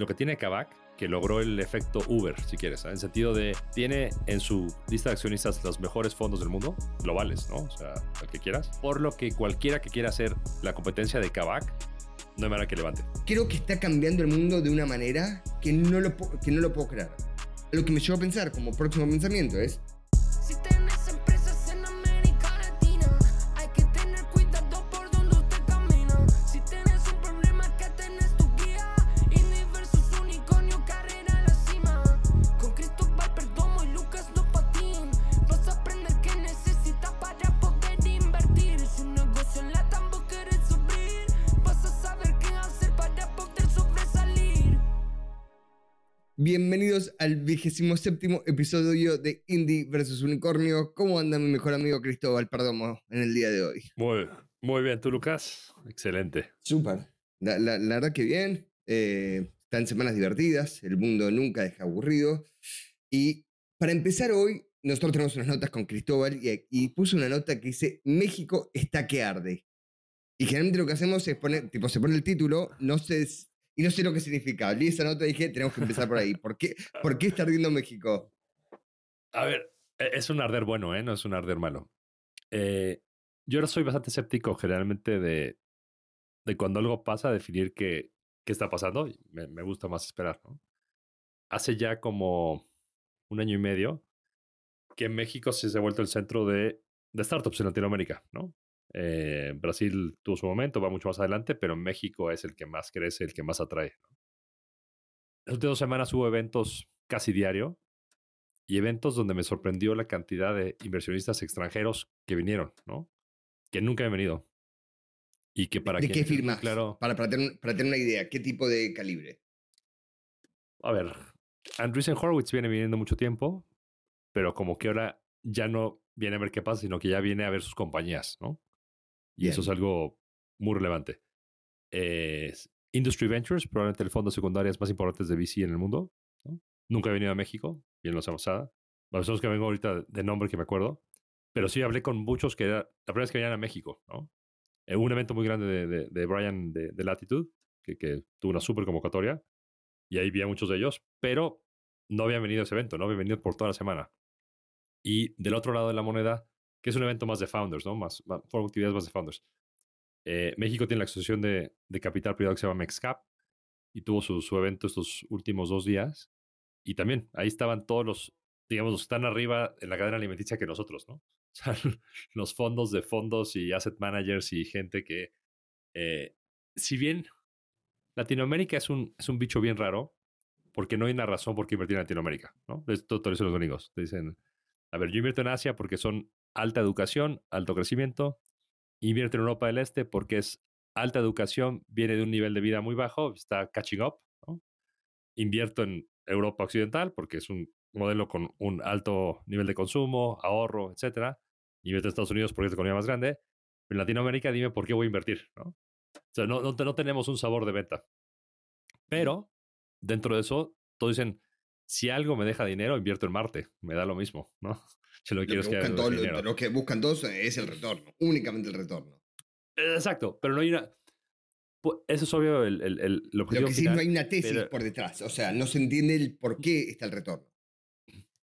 lo que tiene Kavak, que logró el efecto Uber, si quieres, en el sentido de tiene en su lista de accionistas los mejores fondos del mundo, globales, ¿no? O sea, el que quieras. Por lo que cualquiera que quiera hacer la competencia de Kavak, no hay manera que levante. Creo que está cambiando el mundo de una manera que no lo, que no lo puedo creer. Lo que me lleva a pensar como próximo pensamiento es, vigésimo séptimo episodio de Indie vs Unicornio. ¿Cómo anda mi mejor amigo Cristóbal Perdomo en el día de hoy? Muy, muy bien, ¿tú Lucas? Excelente. Súper. La, verdad que bien. Eh, están semanas divertidas, el mundo nunca deja aburrido. Y para empezar hoy, nosotros tenemos unas notas con Cristóbal y, y puso una nota que dice México está que arde. Y generalmente lo que hacemos es poner, tipo, se pone el título, no se y no sé lo que significa. Leí esa nota y dije, tenemos que empezar por ahí. ¿Por qué, ¿Por qué está ardiendo México? A ver, e, es un arder bueno, ¿eh? No es un arder malo. Eh, yo ahora soy bastante escéptico generalmente de, de cuando algo pasa, definir qué, qué está pasando. Me, me gusta más esperar, ¿no? Hace ya como un año y medio que México se ha vuelto el centro de, de startups en Latinoamérica, ¿no? Eh, Brasil tuvo su momento, va mucho más adelante, pero México es el que más crece, el que más atrae. ¿no? Las últimas dos semanas hubo eventos casi diario y eventos donde me sorprendió la cantidad de inversionistas extranjeros que vinieron, ¿no? Que nunca han venido. Y que para ¿De qué firmas? Claro. Para, para, tener, para tener una idea, ¿qué tipo de calibre? A ver, Andreessen Horowitz viene viniendo mucho tiempo, pero como que ahora ya no viene a ver qué pasa, sino que ya viene a ver sus compañías, ¿no? Y eso es algo muy relevante. Industry Ventures, probablemente el fondo secundario más importante de VC en el mundo. Nunca he venido a México, bien lo sabemos. Los son que vengo ahorita de nombre que me acuerdo. Pero sí hablé con muchos que la primera vez que venían a México, ¿no? En un evento muy grande de, de, Brian de, de Latitude, que, que, tuvo una super convocatoria. Y ahí vi a muchos de ellos, pero no habían venido a ese evento, no habían venido por toda la semana. Y del otro lado de la moneda, que es un evento más de founders, ¿no? Más, más actividades más de founders. Eh, México tiene la asociación de, de, capital privado que se llama MEXCAP y tuvo su, su, evento estos últimos dos días. Y también ahí estaban todos los, digamos, los que están arriba en la cadena alimenticia que nosotros, ¿no? O sea, los fondos de fondos y asset managers y gente que, eh, si bien Latinoamérica es un, es un bicho bien raro, porque no hay una razón por qué invertir en Latinoamérica, ¿no? Esto todo eso los gringos. Te dicen, a ver, yo invierto en Asia porque son alta educación, alto crecimiento. Invierte en Europa del Este porque es alta educación, viene de un nivel de vida muy bajo, está catching up. Invierto en Europa Occidental porque es un modelo con un alto nivel de consumo, ahorro, etc. Invierto en Estados Unidos porque es la economía más grande. En Latinoamérica, dime por qué voy a invertir. ¿no? O sea, no, no, no tenemos un sabor de venta. Pero dentro de eso, todos dicen, si algo me deja dinero, invierto en Marte. Me da lo mismo, ¿no? Lo, que, buscan todos, lo, que buscan todos es el retorno, únicamente el retorno. Exacto, pero no hay una. Eso es obvio el, el, el, Lo que sí no hay una tesis por detrás, o sea, no se entiende el por qué está el retorno.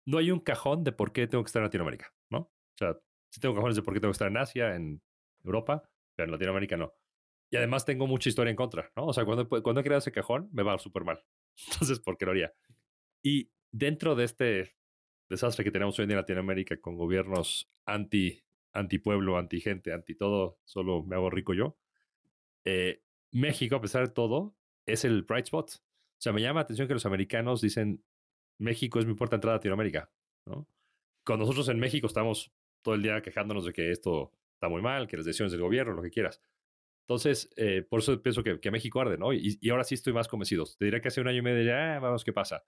No hay un cajón de por qué tengo que estar en Latinoamérica, ¿no? O sea, sí tengo cajones de por qué tengo que estar en Asia, en Europa, pero en Latinoamérica no. Y además tengo mucha historia en contra, ¿no? O sea, cuando, cuando he creado ese cajón, me va súper mal. Entonces, ¿por qué lo haría? Y dentro de este desastre que tenemos hoy en Latinoamérica con gobiernos anti, anti pueblo, anti gente, anti todo, solo me hago rico yo. Eh, México, a pesar de todo, es el bright spot. O sea, me llama la atención que los americanos dicen México es mi puerta de entrada a Latinoamérica. ¿no? Cuando nosotros en México estamos todo el día quejándonos de que esto está muy mal, que las decisiones del gobierno, lo que quieras. Entonces, eh, por eso pienso que, que, México arde, ¿no? Y, ahora sí estoy más convencido. Te diría que hace un año y medio ya, ah, vamos, ¿qué pasa?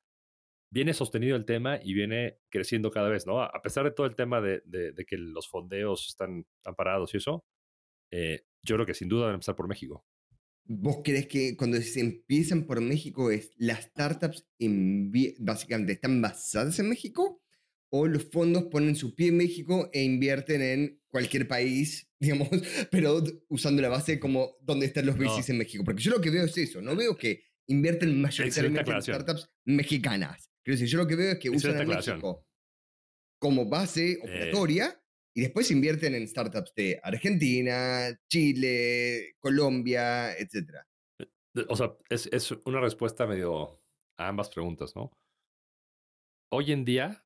Viene sostenido el tema y viene creciendo cada vez, ¿no? A pesar de todo el tema de, de, que los fondeos están, tan parados y eso, eh, yo creo que sin duda van a empezar por México. ¿Vos crees que cuando se empiezan por México es las startups básicamente están basadas en México o los fondos ponen su pie en México e invierten en cualquier país, digamos, pero usando la base como donde están los VCs en México? Porque yo lo que veo es eso, no veo que invierten mayoritariamente en startups mexicanas. Quiero decir, yo lo que veo es que usan a México como base operatoria y después invierten en startups de Argentina, Chile, Colombia, etc. Eh, o sea, es, es una respuesta medio a ambas preguntas, ¿no? Hoy en día,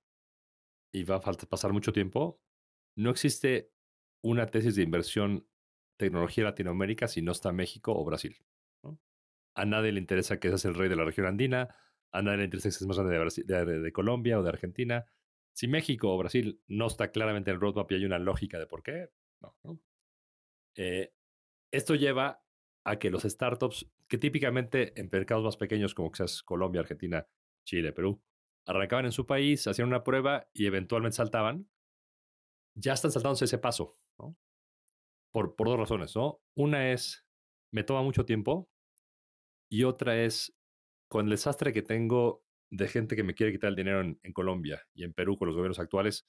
y va a falta pasar mucho tiempo, no existe una tesis de inversión tecnología Latinoamérica si no está México o Brasil. A nadie le interesa que seas el rey de la región andina, a nadie le interesa que seas más grande de, de, Colombia o de Argentina. Si México o Brasil no está claramente en el roadmap y hay una lógica de por qué, no. Eh, esto lleva a que los startups, que típicamente en mercados más pequeños como seas Colombia, Argentina, Chile, Perú, arrancaban en su país, hacían una prueba y eventualmente saltaban, ya están saltándose ese paso, ¿no? Por, por dos razones, ¿no? Una es, me toma mucho tiempo y otra es, con el desastre que tengo de gente que me quiere quitar el dinero en, Colombia y en Perú con los gobiernos actuales,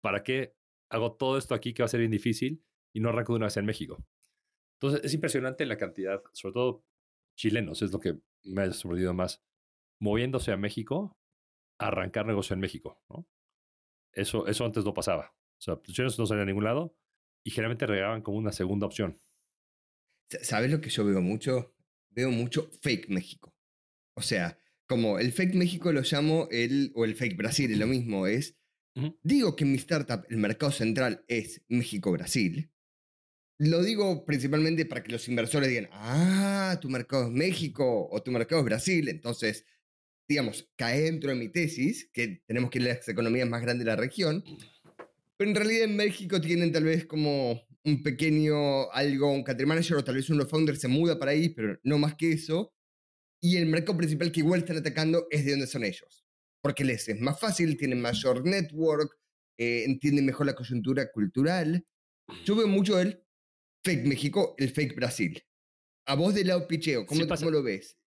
¿para qué hago todo esto aquí que va a ser bien difícil y no arranco de una vez en México? Entonces, es impresionante la cantidad, sobre todo chilenos, es lo que me ha sorprendido más, moviéndose a México, arrancar negocio en México. Eso, eso antes no pasaba. O sea, los chilenos no salían a ningún lado y generalmente regalaban como una segunda opción. ¿Sabes lo que yo veo mucho? Veo mucho fake México. O sea, como el fake México lo llamo el, o el fake Brasil, es lo mismo, es, digo que mi startup, el mercado central es México-Brasil. Lo digo principalmente para que los inversores digan, ah, tu mercado es México o tu mercado es Brasil. Entonces, digamos, cae dentro de mi tesis, que tenemos que ir a las economías más grandes de la región. Pero en realidad en México tienen tal vez como un pequeño algo, un country manager o tal vez uno de los founders se muda para ahí, pero no más que eso. Y el mercado principal que igual están atacando es de donde son ellos. Porque les es más fácil, tienen mayor network, eh, entienden mejor la coyuntura cultural. Yo veo mucho el fake México, el fake Brasil. A vos del lado picheo, ¿cómo, ¿cómo lo ves?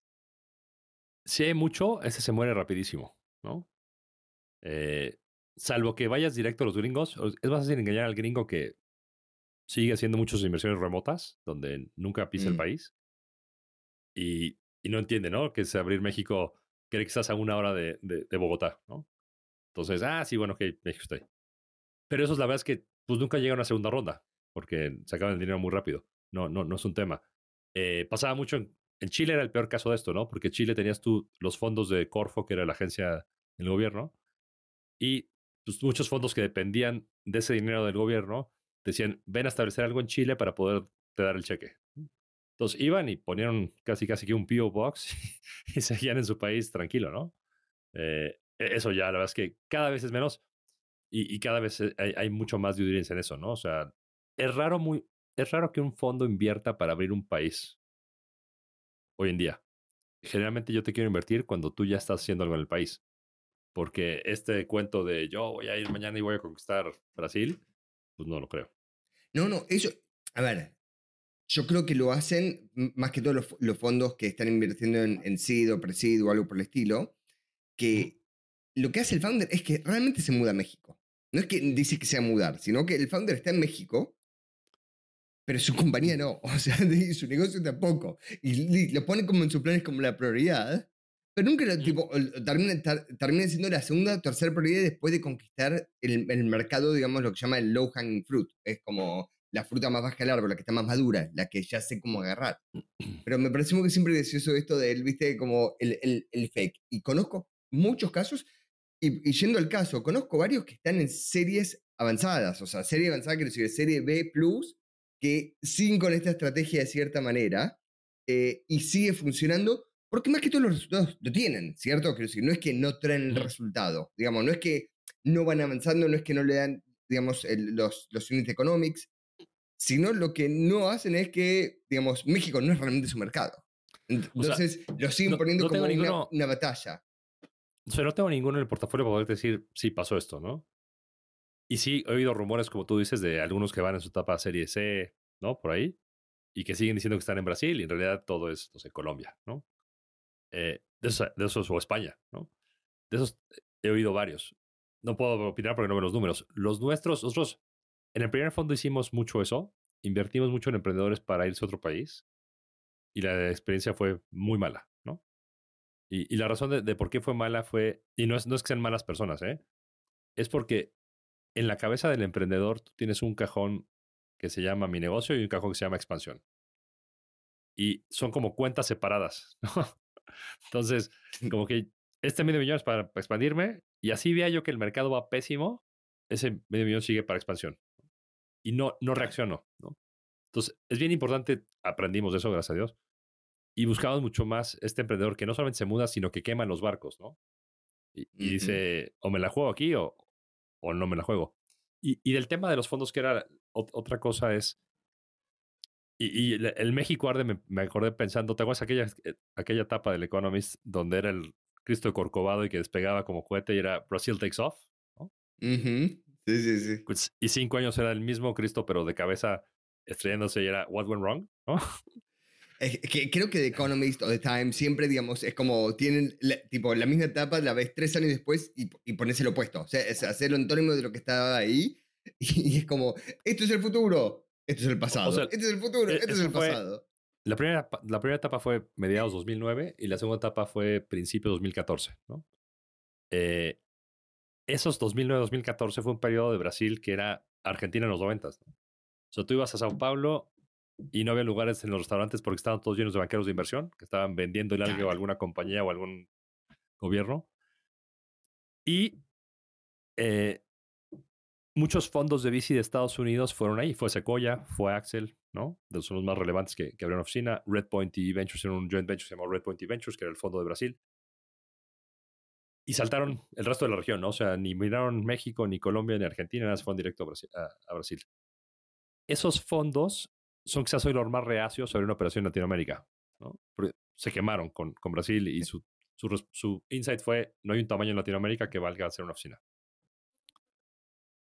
Si hay mucho, ese se muere rapidísimo, ¿no? Eh, salvo que vayas directo a los gringos, es más fácil engañar al gringo que sigue haciendo muchas inversiones remotas, donde nunca pisa el mm. país, y, y, no entiende, ¿no? Que es abrir México, cree que estás a una hora de, de, Bogotá, ¿no? Entonces, ah, sí, bueno, ok, México ahí. Pero eso es la verdad es que pues nunca llega a una segunda ronda, porque se acaban el dinero muy rápido. No, no, no es un tema. Eh, pasaba mucho en, en, Chile, era el peor caso de esto, ¿no? Porque Chile tenías tú los fondos de Corfo, que era la agencia del gobierno, y pues, muchos fondos que dependían de ese dinero del gobierno decían, ven a establecer algo en Chile para poder te dar el cheque. Entonces iban y ponían casi casi que un PO Box y seguían en su país tranquilo, ¿no? Eh, e, eso ya, la verdad es que cada vez es menos y, cada vez hay, mucho más de en eso, ¿no? O sea, es raro, muy, es raro que un fondo invierta para abrir un país hoy en día. Generalmente yo te quiero invertir cuando tú ya estás haciendo algo en el país. Porque este cuento de yo voy a ir mañana y voy a conquistar Brasil, pues no lo creo. No, no, eso, a ver, yo creo que lo hacen más que todos los, fondos que están invirtiendo en, en SID o Presid o algo por el estilo, que lo que hace el founder es que realmente se muda a México. No es que dice que sea mudar, sino que el founder está en México, pero su compañía no, o sea, su negocio tampoco. Y lo pone como en sus planes como la prioridad, pero nunca lo, tipo, termina, termina, siendo la segunda o tercera prioridad después de conquistar el, el, mercado, digamos, lo que se llama el low hanging fruit. Es como la fruta más baja del árbol, la que está más madura, la que ya sé cómo agarrar. Pero me parece muy siempre gracioso esto de él, viste, como el, el, el fake. Y conozco muchos casos, y, y, yendo al caso, conozco varios que están en series avanzadas, o sea, serie avanzada quiero decir serie B, que siguen con esta estrategia de cierta manera eh, y sigue funcionando porque más que todos los resultados lo tienen, ¿cierto? Quiero decir, no es que no traen el resultado, digamos, no es que no van avanzando, no es que no le dan, digamos, los, los unit economics, sino lo que no hacen es que, digamos, México no es realmente su mercado. Entonces, lo siguen poniendo como una, batalla. O sea, no tengo ninguno en el portafolio para poder decir, sí, pasó esto, ¿no? Y sí, he oído rumores, como tú dices, de algunos que van en su etapa serie C, ¿no? Por ahí, y que siguen diciendo que están en Brasil, y en realidad todo es, no sé, Colombia, ¿no? Eh, de, esos, o España, ¿no? De esos he oído varios. No puedo opinar porque no veo los números. Los nuestros, nosotros en el primer fondo hicimos mucho eso. Invertimos mucho en emprendedores para irse a otro país y la experiencia fue muy mala, ¿no? Y, la razón de, por qué fue mala fue, y no es, no es que sean malas personas, ¿eh? es porque en la cabeza del emprendedor tú tienes un cajón que se llama mi negocio y un cajón que se llama expansión. Y son como cuentas separadas. Entonces, como que este medio millón es para, expandirme y así vea yo que el mercado va pésimo, ese medio millón sigue para expansión. Y no, no reacciono. ¿no? Entonces, es bien importante, aprendimos de eso, gracias a Dios, y buscamos mucho más este emprendedor que no solamente se muda, sino que quema los barcos, ¿no? Y, dice, o me la juego aquí o, o no me la juego. Y, y, del tema de los fondos, que era otra cosa, es. Y, el, México arde, me, acordé pensando, ¿te acuerdas aquella, eh, aquella etapa del Economist donde era el Cristo Corcovado y que despegaba como cohete y era Brasil takes off? ¿no? Sí, sí, sí. Pues, y cinco años era el mismo Cristo, pero de cabeza estrellándose y era What went wrong? ¿no? que creo que The Economist o The Times siempre, digamos, es como tienen tipo la misma etapa, la ves tres años después y, y pones el opuesto. O sea, es hacer lo antónimo de lo que estaba ahí y, es como, esto es el futuro, esto es el pasado, esto es el futuro, e, esto es el pasado. La primera, la primera etapa fue mediados 2009 y la segunda etapa fue principios 2014, ¿no? Eh, esos 2009-2014 fue un periodo de Brasil que era Argentina en los 90. ¿no? O sea, tú ibas a Sao Paulo y no había lugares en los restaurantes porque estaban todos llenos de banqueros de inversión que estaban vendiendo el algo a alguna compañía o algún gobierno. Y eh, muchos fondos de VC de Estados Unidos fueron ahí. Fue Sequoia, fue Axel, ¿no? Son los más relevantes que, que abrieron oficina. Redpoint y Ventures en un joint venture se llamó Redpoint y Ventures, que era el fondo de Brasil. Y saltaron el resto de la región, ¿no? O sea, ni miraron México, ni Colombia, ni Argentina, nada, se fueron directo a Brasil. Esos fondos son quizás hoy los más reacios sobre una operación en Latinoamérica. ¿no? se quemaron con, con Brasil y su, su, su, insight fue, no hay un tamaño en Latinoamérica que valga hacer una oficina.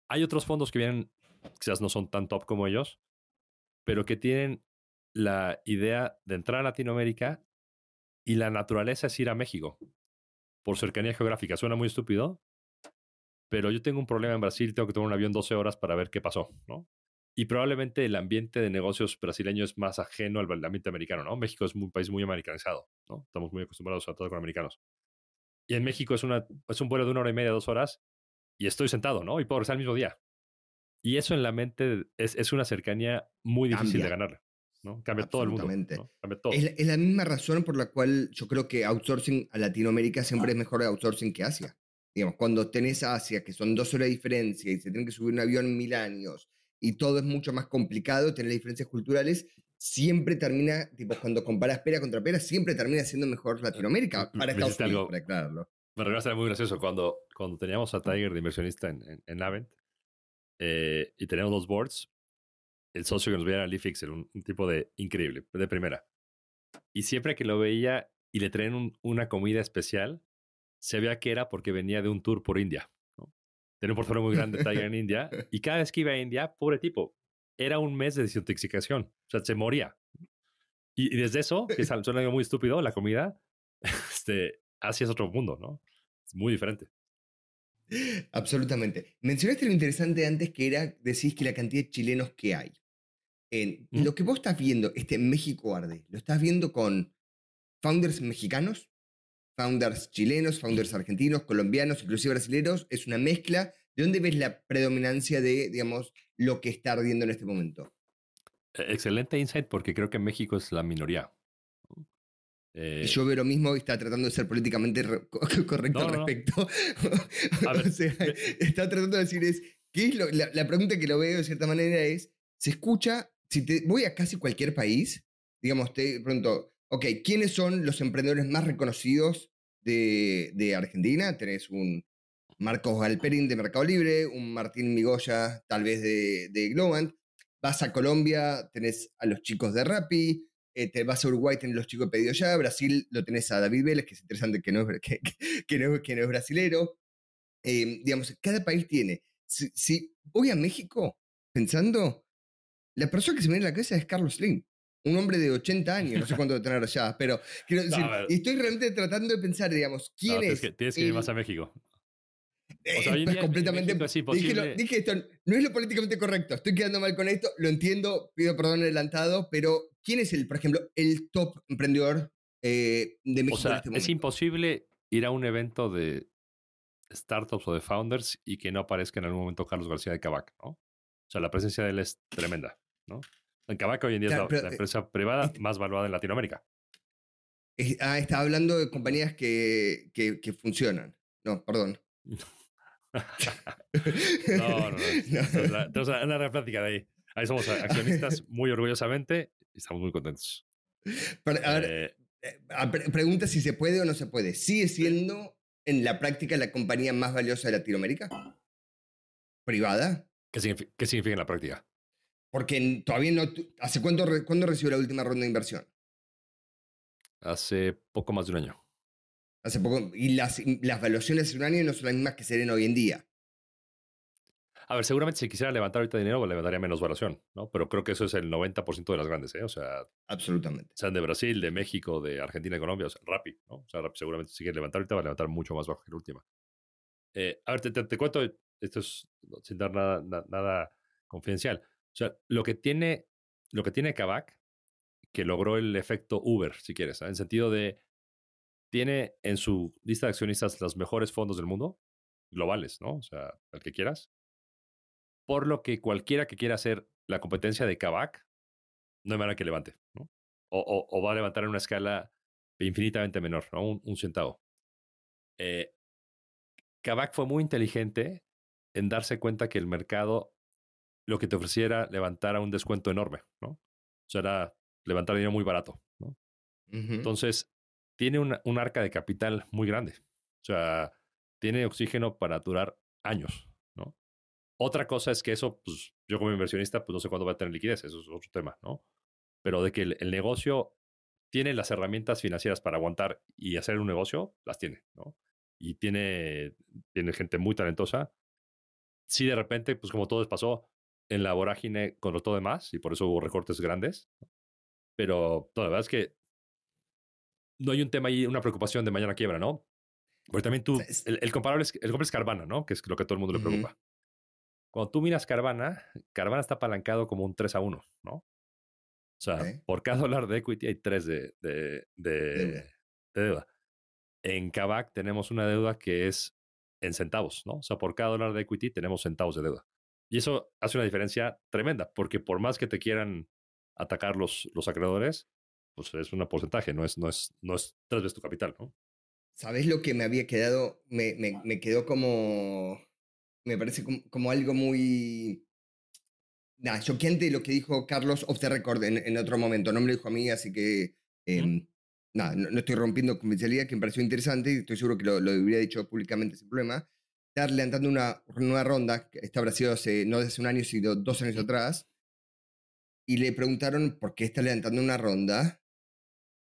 Hay otros fondos que vienen, quizás no son tan top como ellos, pero que tienen la idea de entrar a Latinoamérica y la naturaleza es ir a México por cercanía geográfica. Suena muy estúpido, pero yo tengo un problema en Brasil, tengo que tomar un avión 12 horas para ver qué pasó, ¿no? Y probablemente el ambiente de negocios brasileño es más ajeno al ambiente americano, ¿no? México es un país muy americanizado, ¿no? Estamos muy acostumbrados a todo con americanos. Y en México es, una, es un vuelo de una hora y media, dos horas, y estoy sentado, ¿no? Y puedo regresar al mismo día. Y eso en la mente es, es una cercanía muy difícil de ganar, ¿no? Cambia todo el mundo. Cambia todo. Es, la misma razón por la cual yo creo que outsourcing a Latinoamérica siempre es mejor outsourcing que Asia. Digamos, cuando tenés Asia, que son dos horas de diferencia y se tienen que subir un avión mil años y todo es mucho más complicado, tener diferencias culturales, siempre termina, tipo, cuando comparas pera contra pera, siempre termina siendo mejor Latinoamérica para Estados Unidos, para aclararlo. Me recuerda muy gracioso cuando, cuando teníamos a Tiger de inversionista en, en, Avent eh, y teníamos los boards, el socio que nos veía era Lee Fixer, un, tipo de increíble, de primera. Y siempre que lo veía y le traían una comida especial, se veía que era porque venía de un tour por India. Tenía un portfolio muy grande Tiger en India. Y cada vez que iba a India, pobre tipo, era un mes de desintoxicación. O sea, se moría. Y, desde eso, que suena algo muy estúpido, la comida, este, así es otro mundo, ¿no? Es muy diferente. Absolutamente. Mencionaste lo interesante antes que era, decís que la cantidad de chilenos que hay. En, Lo que vos estás viendo, este México Arde, ¿lo estás viendo con founders mexicanos? founders chilenos, founders argentinos, colombianos, inclusive brasileños, es una mezcla. ¿De dónde ves la predominancia de, digamos, lo que está ardiendo en este momento? E, excelente insight porque creo que México es la minoría. Eh, yo veo lo mismo y está tratando de ser políticamente correcto al respecto. o sea, está tratando de decir es, ¿qué es la, la, pregunta que lo veo de cierta manera es, se escucha, si te, voy a casi cualquier país, digamos, te pronto, ok, ¿quiénes son los emprendedores más reconocidos de, Argentina? Tenés un Marcos Galperín de Mercado Libre, un Martín Migoya tal vez de, de Globant. Vas a Colombia, tenés a los chicos de Rappi, eh, te vas a Uruguay, tenés los chicos de Pedido Ya, Brasil lo tenés a David Vélez, que es interesante que no es, que, no, que no es brasilero. Em, digamos, cada país tiene. Si, voy a México pensando, la persona que se me viene a la cabeza es Carlos Slim un hombre de 80 años, no sé cuánto tener allá, pero quiero decir, estoy realmente tratando de pensar, digamos, ¿quién es? Tienes que, ir más a México. O sea, es completamente. dije, dije, esto, no es lo políticamente correcto, estoy quedando mal con esto, lo entiendo, pido perdón adelantado, pero ¿quién es el, por ejemplo, el top emprendedor eh, de México. O sea, en este es imposible ir a un evento de startups o de founders y que no aparezca en algún momento Carlos García de Cabac, ¿no? O sea, la presencia de él es tremenda, ¿no? En Cabac hoy en día Claro, es la, pero, la eh, empresa privada este- más valuada en Latinoamérica. Eh, Ah, está hablando de compañías que, que, que funcionan. No, perdón. No, no, no. Una- tenemos una, una plática de ahí. Ahí somos accionistas muy orgullosamente y estamos muy contentos. Pero, a ver, Eh, eh, pre- pregunta si se puede o no se puede. ¿Sigue siendo en la práctica la compañía más valiosa de Latinoamérica? ¿Privada? ¿qué, signifi- qué significa en la práctica? Porque todavía no. ¿Hace cuánto, cuándo recibió la última ronda de inversión? Hace poco más de un año. Hace poco. Y las, las valuaciones hace un año no son las mismas que serían hoy en día. A ver, seguramente si quisiera levantar ahorita dinero, levantaría menos valoración, ¿no? Pero creo que eso es el 90% de las grandes, ¿eh? O sea, Absolutamente. sean de Brasil, de México, de Argentina, Colombia, o sea, Rappi, ¿no? O sea, Rappi seguramente si quiere levantar ahorita va a levantar mucho más bajo que la última. Eh, a ver, te, te- te cuento, esto es sin dar nada, na- nada confidencial. O sea, lo que tiene, lo que tiene Kavak, que logró el efecto Uber, si quieres, ¿eh? en sentido de, tiene en su lista de accionistas los mejores fondos del mundo, globales, ¿no? O sea, el que quieras. Por lo que cualquiera que quiera hacer la competencia de Kavak, no hay manera que levante, ¿no? O, o- o va a levantar en una escala infinitamente menor, ¿no? Un, un centavo. Eh, Kavak fue muy inteligente en darse cuenta que el mercado lo que te ofreciera levantar a un descuento enorme, ¿no? O sea, era levantar dinero muy barato, ¿no? Entonces, tiene un arca de capital muy grande. O sea, tiene oxígeno para durar años, ¿no? Otra cosa es que eso, pues, yo como inversionista, pues no sé cuándo va a tener liquidez, eso es otro tema, ¿no? Pero de que el, el negocio tiene las herramientas financieras para aguantar y hacer un negocio, las tiene, ¿no? Y tiene, tiene gente muy talentosa. Sí, de repente, pues como todo pasó en la vorágine con todo demás, y por eso hubo recortes grandes. Pero no, la verdad es que no hay un tema ahí, una preocupación de mañana quiebra, ¿no? Porque también tú, el, el comparable es, el comparable es Carvana, ¿no? Que es lo que a todo el mundo le preocupa. Cuando tú miras Carvana, Carvana está apalancado como un 3 a 1, ¿no? O sea, por cada dólar de equity hay 3 de, de, de- Deuda. de deuda. En Kavak tenemos una deuda que es en centavos, ¿no? O sea, por cada dólar de equity tenemos centavos de deuda. Y eso hace una diferencia tremenda, porque por más que te quieran atacar los, los acreedores, pues es un porcentaje, no es, no es, no es tres veces tu capital, ¿no? ¿Sabes lo que me había quedado? Me, me, me quedó como. Me parece como, como algo muy. Nada, choqueante lo que dijo Carlos off the record en, en otro momento. No me lo dijo a mí, así que. em, Nada, no, no estoy rompiendo confidencialidad, que me pareció interesante y estoy seguro que lo, lo hubiera dicho públicamente sin problema. Está levantando una nueva ronda, que esta habrá sido hace, no de hace un año, sino dos años atrás. Y le preguntaron por qué está levantando una ronda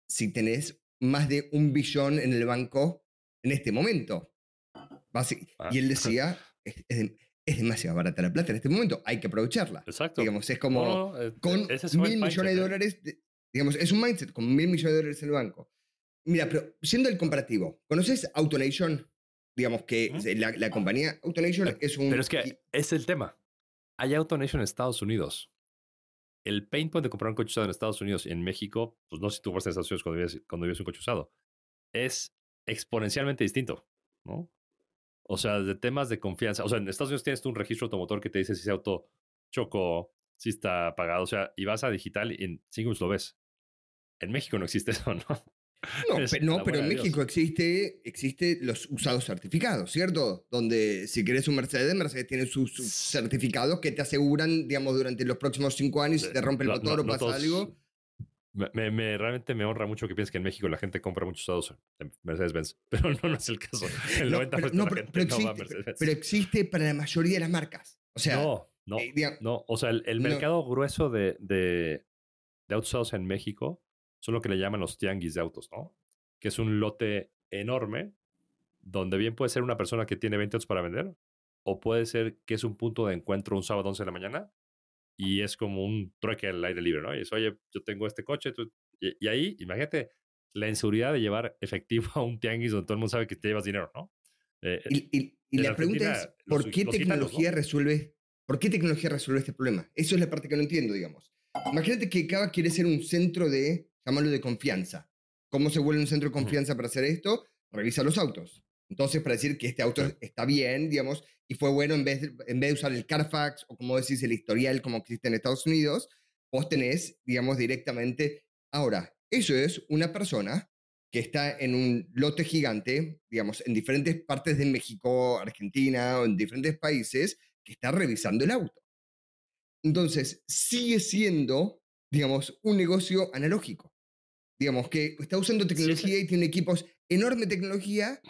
si tenés más de un billón en el banco en este momento. Ah. Y él decía, es, es es demasiado barata la plata en este momento, hay que aprovecharla. Exacto. Digamos, es como No, no, eh, con fue el mil millones mindset, de ¿eh? dólares, de- digamos, es un mindset, con mil millones de dólares en el banco. Mira, pero siendo el comparativo, ¿conoces AutoNation? Digamos que la, la compañía AutoNation es un... Pero es que es el tema. Hay AutoNation en Estados Unidos. El pain point de comprar un coche usado en Estados Unidos y en México, pues no sé si tú compraste en Estados Unidos cuando vives, cuando vives un coche usado, es exponencialmente distinto, ¿no? O sea, de temas de confianza. O sea, en Estados Unidos tienes tú un registro automotor que te dice si ese auto chocó, si está apagado. O sea, y vas a digital y en cinco minutos lo ves. En México no existe eso, ¿no? No, Es pero en. México existe, existe los usados certificados, ¿cierto? Donde si querés un Mercedes, Mercedes tiene sus, sus certificados que te aseguran, digamos, durante los próximos cinco años, si te rompe el No- motor no- o pasa todos- algo. Me, me- me- realmente me honra mucho que pienses que en México la gente compra muchos usados en Mercedes-Benz, pero no, no es el caso. El No, 90% pero, de la pero- gente pero no va a existe, Mercedes-Benz. pero existe para la mayoría de las marcas. O sea, no, no, eh, no. O sea, el, mercado grueso de, de, de autos usados en México son lo que le llaman los tianguis de autos, ¿no? Que es un lote enorme donde bien puede ser una persona que tiene 20 autos para vender o puede ser que es un punto de encuentro un sábado 11 de la mañana y es como un trueque al aire libre, ¿no? Y es, oye, yo tengo este coche. tú- Y, y ahí, imagínate la inseguridad de llevar efectivo a un tianguis donde todo el mundo sabe que te llevas dinero, ¿no? Eh, y, y- y en la pregunta Argentina, es, ¿por los- qué los tecnología ¿no? resuelve, por qué tecnología resuelve este problema? Eso es la parte que no entiendo, digamos. Imagínate que Cava quiere ser un centro de, llamarlo de confianza. ¿Cómo se vuelve un centro de confianza para hacer esto? Revisa los autos. Entonces, para decir que este auto está bien, digamos, y fue bueno en vez, de, en vez de usar el Carfax o como decís, el historial como existe en Estados Unidos, vos tenés, digamos, directamente. Ahora, eso es una persona que está en un lote gigante, digamos, en diferentes partes de México, Argentina o en diferentes países, que está revisando el auto. Entonces, sigue siendo, digamos, un negocio analógico. Digamos, que está usando tecnología y tiene equipos, enorme tecnología,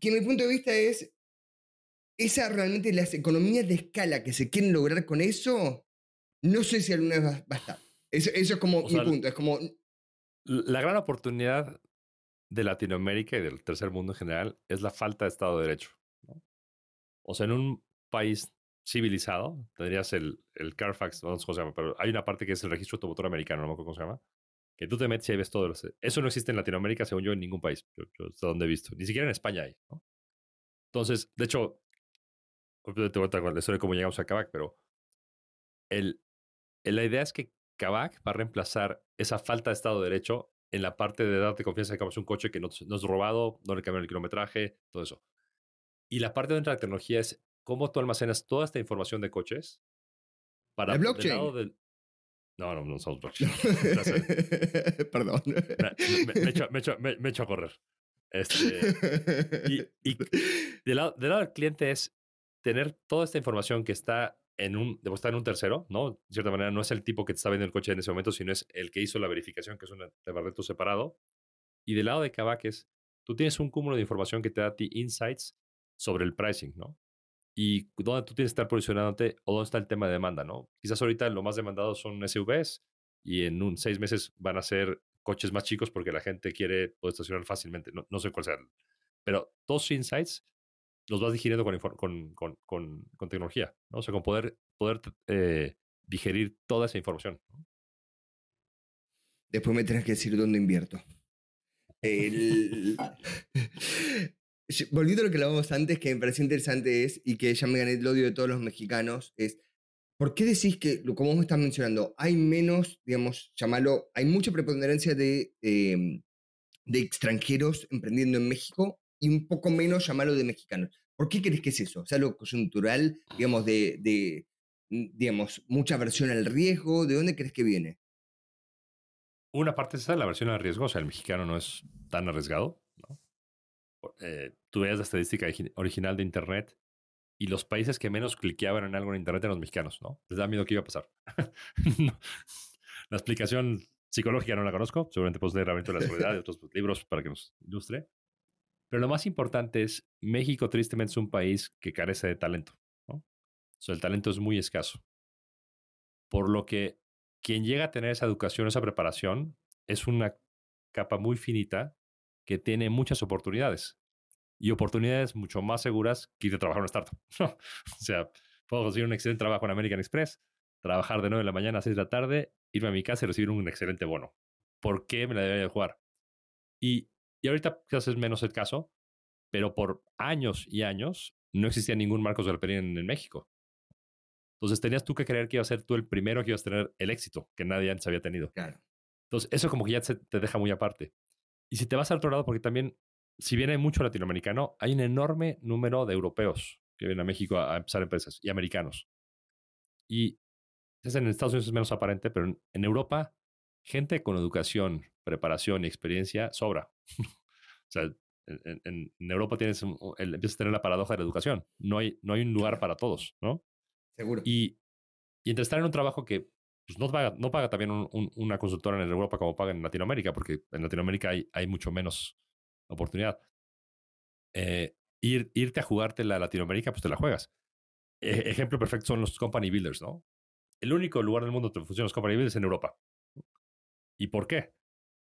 que mi punto de vista es, esa realmente las economías de escala que se quieren lograr con eso, no sé si alguna vez va, a estar. Eso, eso es como mi punto, es como... La gran oportunidad de Latinoamérica y del tercer mundo en general es la falta de Estado de Derecho. O sea, en un país civilizado, tendrías el, el Carfax, no sé cómo se llama, pero hay una parte que es el registro automotor americano, no me acuerdo cómo se llama, que tú te metes y ves todo. Eso no existe en Latinoamérica, según yo, en ningún país, yo, hasta donde he visto. Ni siquiera en España hay. ¿no? Entonces, de hecho, te voy a contar la historia de cómo llegamos a Kavak, pero el, la idea es que Kavak va a reemplazar esa falta de Estado de Derecho en la parte de darte confianza de que es un coche que no, no es robado, no le cambian el kilometraje, todo eso. Y la parte de la tecnología es cómo tú almacenas toda esta información de coches para... ¿El blockchain? No, no, no somos blockchain. Perdón. Me, me, echo, a correr. Este, y, y del, lado, del, lado, del cliente es tener toda esta información que está en un, debo estar en un tercero, ¿no? De cierta manera, no es el tipo que te está vendiendo el coche en ese momento, sino es el que hizo la verificación, que es un departamento separado. Y del lado de Kavak es, tú tienes un cúmulo de información que te da a ti insights sobre el pricing, ¿no? Y dónde tú tienes que estar posicionándote o dónde está el tema de demanda, ¿no? Quizás ahorita lo más demandado son SUVs y en un seis meses van a ser coches más chicos porque la gente quiere poder estacionar fácilmente. No, no sé cuál sea. Pero todos insights los vas digiriendo con, con, con, con, tecnología, ¿no? O sea, con poder, poder eh, digerir toda esa información. Después me tienes que decir dónde invierto. El... volviendo a lo que hablábamos antes, que me pareció interesante es, y que ya me gané el odio de todos los mexicanos, es, ¿por qué decís que, como vos me estás mencionando, hay menos, digamos, llamarlo, hay mucha preponderancia de, em, de extranjeros emprendiendo en México y un poco menos llamarlo de mexicanos? ¿Por qué crees que es eso? ¿Es algo coyuntural, digamos, de, de digamos, mucha aversión al riesgo? ¿De dónde crees que viene? Una parte es la versión al riesgo, o sea, el mexicano no es tan arriesgado. Eh, tú veas la estadística original de Internet y los países que menos cliqueaban en algo en Internet eran los mexicanos, ¿no? Les da miedo que iba a pasar. La explicación psicológica no la conozco, seguramente puedes leer de la Soledad y otros libros para que nos ilustre. Pero lo más importante es, México tristemente es un país que carece de talento. O sea, el talento es muy escaso. Por lo que quien llega a tener esa educación, esa preparación, es una capa muy finita que tiene muchas oportunidades y oportunidades mucho más seguras que ir a trabajar en una startup. o sea, puedo conseguir un excelente trabajo en American Express, trabajar de 9 de la mañana a 6 de la tarde, irme a mi casa y recibir un excelente bono. ¿Por qué me la debería jugar? Y, y ahorita quizás es menos el caso, pero por años y años no existía ningún Marcos Galperín en, en México. Entonces tenías tú que creer que iba a ser tú el primero que ibas a tener el éxito que nadie antes había tenido. Claro. Entonces eso como que ya te deja muy aparte. Y si te vas al otro lado, porque también, si bien hay mucho latinoamericano, hay un enorme número de europeos que vienen a México a, empezar empresas y americanos. Y en Estados Unidos es menos aparente, pero en, Europa, gente con educación, preparación y experiencia sobra. o sea, en, Europa tienes empiezas a tener la paradoja de la educación. No hay, no hay un lugar para todos, ¿no? Seguro. Y, y entre estar en un trabajo que pues no paga, no paga también una consultora en Europa como paga en Latinoamérica, porque en Latinoamérica hay, hay mucho menos oportunidad. Eh, ir, irte a jugarte la Latinoamérica, pues te la juegas. E, ejemplo perfecto son los company builders, ¿no? El único lugar del mundo donde funcionan los company builders es en Europa. ¿Y por qué?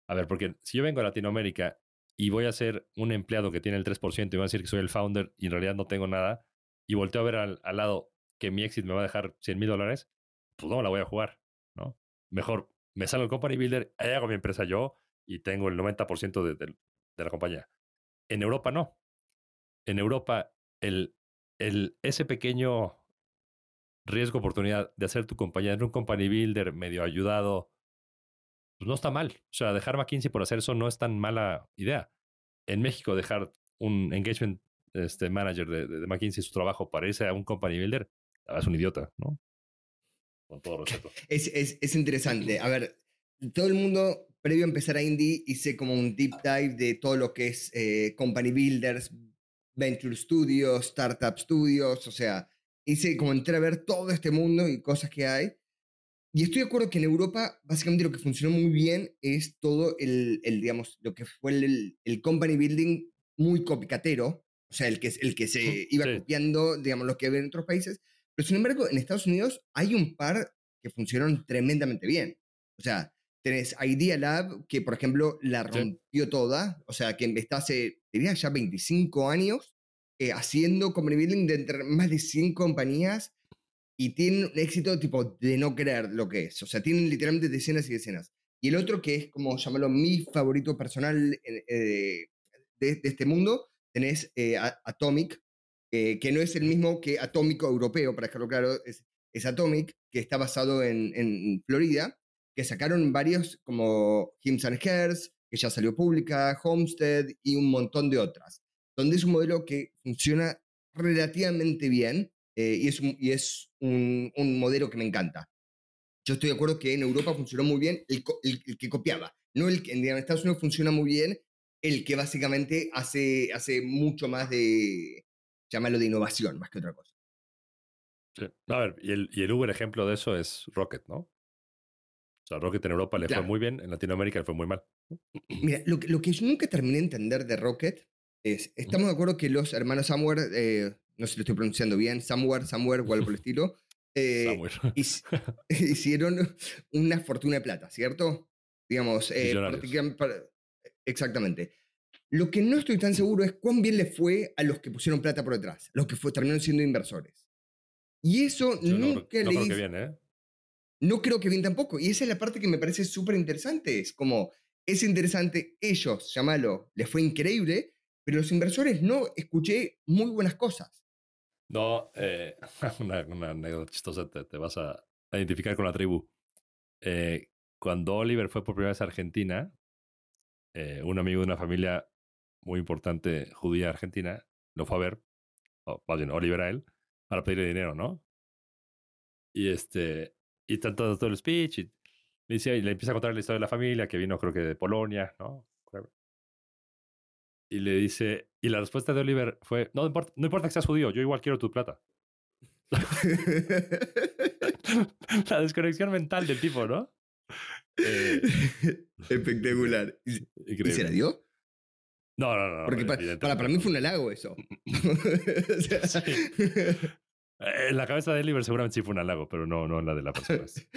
A ver, porque si yo vengo a Latinoamérica y voy a ser un empleado que tiene el 3% y voy a decir que soy el founder y en realidad no tengo nada, y volteo a ver al, al lado que mi exit me va a dejar 100 mil dólares, pues no la voy a jugar. ¿no? Mejor me salgo el company builder, hago mi empresa yo y tengo el 90% de, de, la compañía. En Europa no. En Europa, el, el, ese pequeño riesgo, oportunidad de hacer tu compañía en un company builder medio ayudado, pues no está mal. O sea, dejar McKinsey por hacer eso no es tan mala idea. En México, dejar un engagement este, manager de, de, McKinsey su trabajo para irse a un company builder, es un idiota, ¿no? Con todo respeto. Es, es, es interesante. A ver, todo el mundo, previo a empezar a Indie, hice como un deep dive de todo lo que es eh, company builders, venture studios, startup studios, o sea, hice como entré a ver todo este mundo y cosas que hay. Y estoy de acuerdo que en Europa, básicamente lo que funcionó muy bien es todo el, el digamos, lo que fue el, el company building muy copicatero, o sea, el que, el que se iba copiando, digamos, lo que ven en otros países. Pero sin embargo, en Estados Unidos hay un par que funcionaron tremendamente bien. O sea, tenés Idea Lab, que por ejemplo la rompió toda, o sea, que está hace, diría ya 25 años, eh, haciendo company building de entre más de 100 compañías y tienen un éxito tipo de no creer lo que es. O sea, tienen literalmente decenas y decenas. Y el otro que es como llamarlo mi favorito personal eh, de, este mundo, tenés eh, Atomic, que no es el mismo que Atómico Europeo, para dejarlo claro, es, es Atomic, que está basado en, en Florida, que sacaron varios como Hims and Hers, que ya salió pública, Homestead y un montón de otras, donde es un modelo que funciona relativamente bien eh, y es, un, y es un, un, modelo que me encanta. Yo estoy de acuerdo que en Europa funcionó muy bien el, el, que copiaba, no el que en Estados Unidos funciona muy bien el que básicamente hace, hace mucho más de, llamarlo de innovación, más que otra cosa. Sí. A ver, y el, y el Uber ejemplo de eso es Rocket, ¿no? O sea, Rocket en Europa le fue muy bien, en Latinoamérica le fue muy mal. Mira, lo, lo, que yo nunca terminé de entender de Rocket es, estamos de acuerdo que los hermanos Samware, eh, no sé si lo estoy pronunciando bien, Samware, Samware o algo por el estilo, eh, hicieron una fortuna de plata, ¿cierto? Digamos, eh, exactamente. Lo que no estoy tan seguro es cuán bien le fue a los que pusieron plata por detrás, los que fue, terminaron siendo inversores. Y eso nunca no, le creo que bien, ¿eh? No creo que bien tampoco. Y esa es la parte que me parece súper interesante. Es como, es interesante, ellos, llámalo, les fue increíble, pero los inversores no escuché muy buenas cosas. No, eh, una, una, anécdota chistosa, te, vas a identificar con la tribu. Eh, cuando Oliver fue por primera vez a Argentina, eh, un amigo de una familia muy importante judía argentina lo fue a ver, o Oliver a él, para pedirle dinero, ¿no? Y este, y está todo, todo el speech y le, dice, y le empieza a contar la historia de la familia que vino creo que de Polonia, ¿no? Y le dice, y la respuesta de Oliver fue, no importa, no importa que seas judío, yo igual quiero tu plata. la desconexión mental del tipo, ¿no? Eh, Espectacular. ¿Y, ¿Y se la dio? No, no, no. Porque para, para, para, mí fue un halago eso. o sea, sí. Eh, en la cabeza de Oliver seguramente sí fue un halago, pero no, no en la de la persona.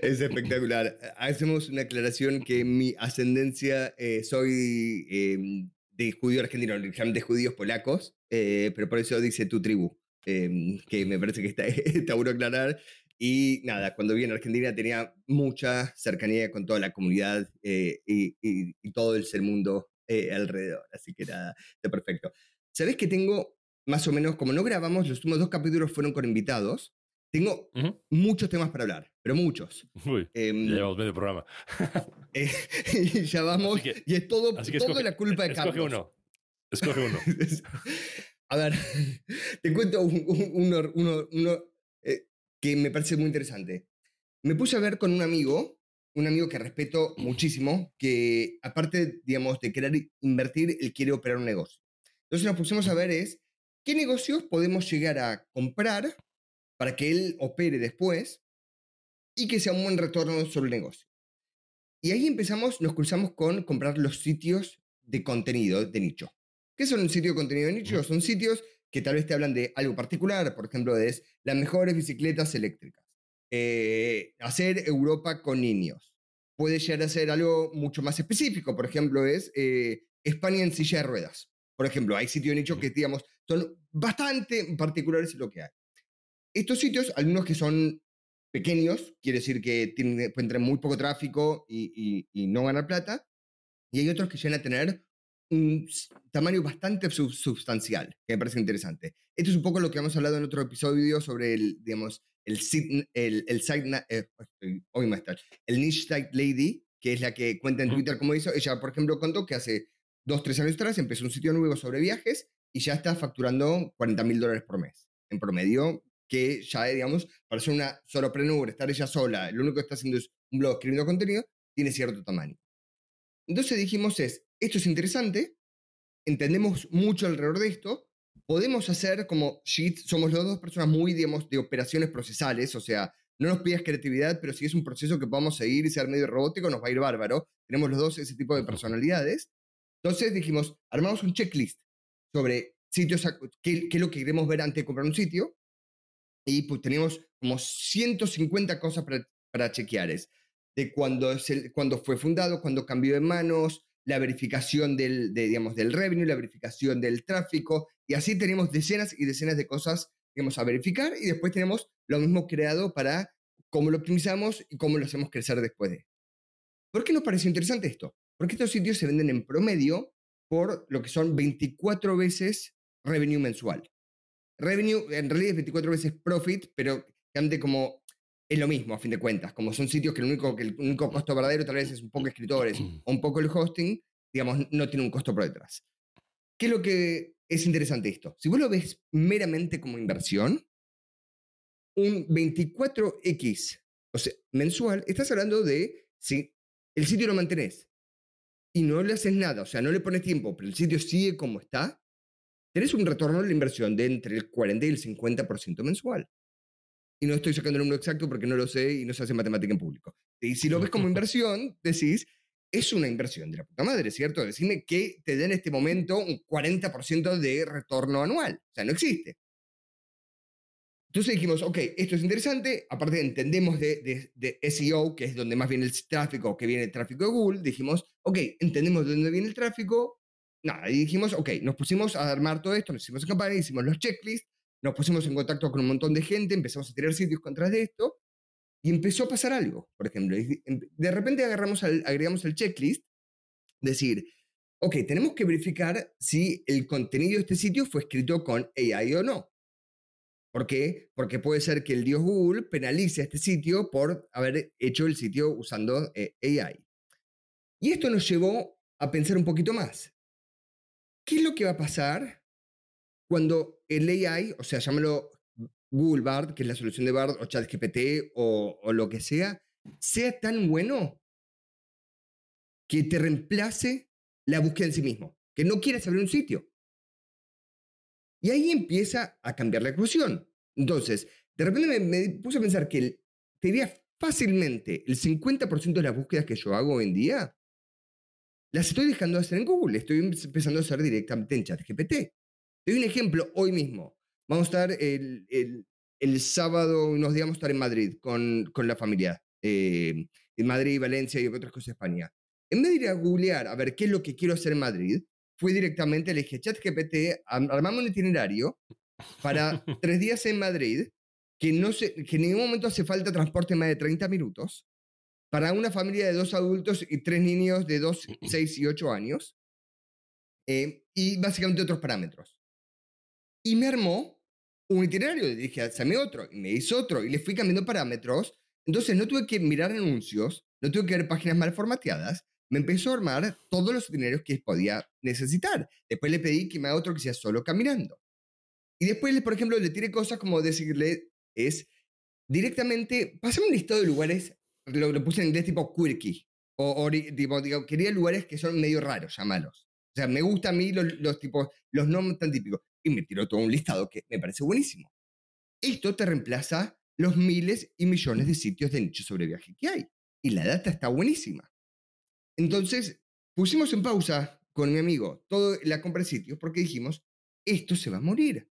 es espectacular. Hacemos una aclaración que mi ascendencia eh, soy eh, de judío argentino, de judíos polacos, eh, pero por eso dice tu tribu, em, que me parece que está, está bueno aclarar. Y nada, cuando vi en Argentina tenía mucha cercanía con toda la comunidad y, y, y, todo el ser mundo alrededor. Así que nada, está perfecto. ¿Sabes que tengo más o menos, como no grabamos, los últimos dos capítulos fueron con invitados. Tengo muchos temas para hablar, pero muchos. Uy, ya llevamos medio programa. eh, y ya vamos, y es todo, todo escoge, la culpa de Carlos. Escoge uno. Escoge uno. A ver, te cuento uno, uno, uno eh, que me parece muy interesante. Me puse a ver con un amigo, un amigo que respeto muchísimo, que aparte, digamos, de querer invertir, él quiere operar un negocio. Entonces nos pusimos a ver es ¿Qué negocios podemos llegar a comprar para que él opere después y que sea un buen retorno sobre el negocio? Y ahí empezamos, nos cruzamos con comprar los sitios de contenido de nicho. ¿Qué son un sitio de contenido de nicho? Son sitios que tal vez te hablan de algo particular, por ejemplo, es las mejores bicicletas eléctricas, eh, hacer Europa con niños. Puede llegar a ser algo mucho más específico, por ejemplo, es eh, España en silla de ruedas. Por ejemplo, hay sitios de nicho que, digamos, son bastante particulares en lo que hay. Estos sitios, algunos que son pequeños, quiere decir que tienen, pueden tener muy poco tráfico y, y, no ganar plata, y hay otros que llegan a tener un tamaño bastante sustancial, que me parece interesante. Esto es un poco lo que hemos hablado en otro episodio sobre el, digamos, el, el, el site, eh, hoy más el niche site lady, que es la que cuenta en Twitter cómo hizo, ella, por ejemplo, contó que hace dos, tres años atrás empezó un sitio nuevo sobre viajes y ya está facturando 40 mil dólares por mes, en promedio, que ya, digamos, para ser una solopreneur, estar ella sola, lo único que está haciendo es un blog escribiendo contenido, tiene cierto tamaño. Entonces dijimos es, esto es interesante, entendemos mucho alrededor de esto, podemos hacer como Sheet, somos las dos personas muy, digamos, de operaciones procesales, o sea, no nos pidas creatividad, pero si es un proceso que podamos seguir y ser medio robótico, nos va a ir bárbaro. Tenemos los dos ese tipo de personalidades. Entonces dijimos, armamos un checklist sobre sitios, qué, qué es lo que queremos ver antes de comprar un sitio. Y pues tenemos como 150 cosas para, para chequear. Es de cuando, es el, cuando fue fundado, cuando cambió de manos, la verificación del, de, digamos, del revenue, la verificación del tráfico. Y así tenemos decenas y decenas de cosas digamos, a verificar. Y después tenemos lo mismo creado para cómo lo optimizamos y cómo lo hacemos crecer después de. ¿Por qué nos pareció interesante esto? Porque estos sitios se venden en promedio por lo que son 24 veces revenue mensual. Revenue en realidad es 24 veces profit, pero cambia como es lo mismo a fin de cuentas. Como son sitios que el único, que el único costo verdadero tal vez es un poco escritores o un poco el hosting, digamos, no tiene un costo por detrás. ¿Qué es lo que es interesante esto? Si vos lo ves meramente como inversión, un 24X o sea, mensual, estás hablando de si el sitio lo mantenés y no le haces nada, o sea, no le pones tiempo, pero el sitio sigue como está, tenés un retorno de la inversión de entre el 40 y el 50% mensual. Y no estoy sacando el número exacto porque no lo sé y no se hace matemática en público. Y si lo ves como inversión, decís, es una inversión de la puta madre, ¿cierto? Decime que te den en este momento un 40% de retorno anual. O sea, no existe. Entonces dijimos, ok, esto es interesante, aparte entendemos de, de, SEO, que es donde más viene el tráfico, que viene el tráfico de Google, dijimos, ok, entendemos de dónde viene el tráfico, nada, y dijimos, ok, nos pusimos a armar todo esto, nos hicimos campaña, hicimos los checklists, nos pusimos en contacto con un montón de gente, empezamos a tirar sitios contra de esto, y empezó a pasar algo, por ejemplo. Em, de repente agarramos agregamos el checklist, decir, ok, tenemos que verificar si el contenido de este sitio fue escrito con AI o no. ¿Por qué? Porque puede ser que el dios Google penalice a este sitio por haber hecho el sitio usando eh, AI. Y esto nos llevó a pensar un poquito más. ¿Qué es lo que va a pasar cuando el AI, o sea, llámalo Google Bard, que es la solución de Bard, o ChatGPT, o, o lo que sea, sea tan bueno que te reemplace la búsqueda en sí mismo, que no quieras abrir un sitio. Y ahí empieza a cambiar la ecuación. Entonces, de repente me, puse a pensar que te fácilmente el 50% de las búsquedas que yo hago hoy en día, las estoy dejando de hacer en Google, estoy empezando a hacer directamente en ChatGPT. Te doy un ejemplo hoy mismo. Vamos a estar el, el, el sábado, nos digamos estar en Madrid con, con la familia, eh, en Madrid, Valencia y otras cosas de España. En vez de ir a googlear a ver qué es lo que quiero hacer en Madrid, fui directamente, le dije, ChatGPT, armamos un itinerario para tres días en Madrid, que, no se, que en ningún momento hace falta transporte más de 30 minutos, para una familia de dos adultos y tres niños de 2, 6 y 8 años, eh, y básicamente otros parámetros. Y me armó un itinerario, le dije, hazme otro, y me hizo otro, y le fui cambiando parámetros, entonces no tuve que mirar anuncios, no tuve que ver páginas mal formateadas, me empezó a armar todos los itinerarios que podía necesitar. Después le pedí que me haga otro que sea solo caminando. Y después, por ejemplo, le tiré cosas como decirle, es directamente, pásame un listado de lugares, lo, puse en inglés tipo quirky, o, tipo, digo, quería lugares que son medio raros, llamalos. O sea, me gusta a mí los, los tipos, los nombres tan típicos. Y me tiró todo un listado que me parece buenísimo. Esto te reemplaza los miles y millones de sitios de nicho sobre viaje que hay. Y la data está buenísima. Entonces, pusimos en pausa con mi amigo toda la compra de sitios porque dijimos, esto se va a morir.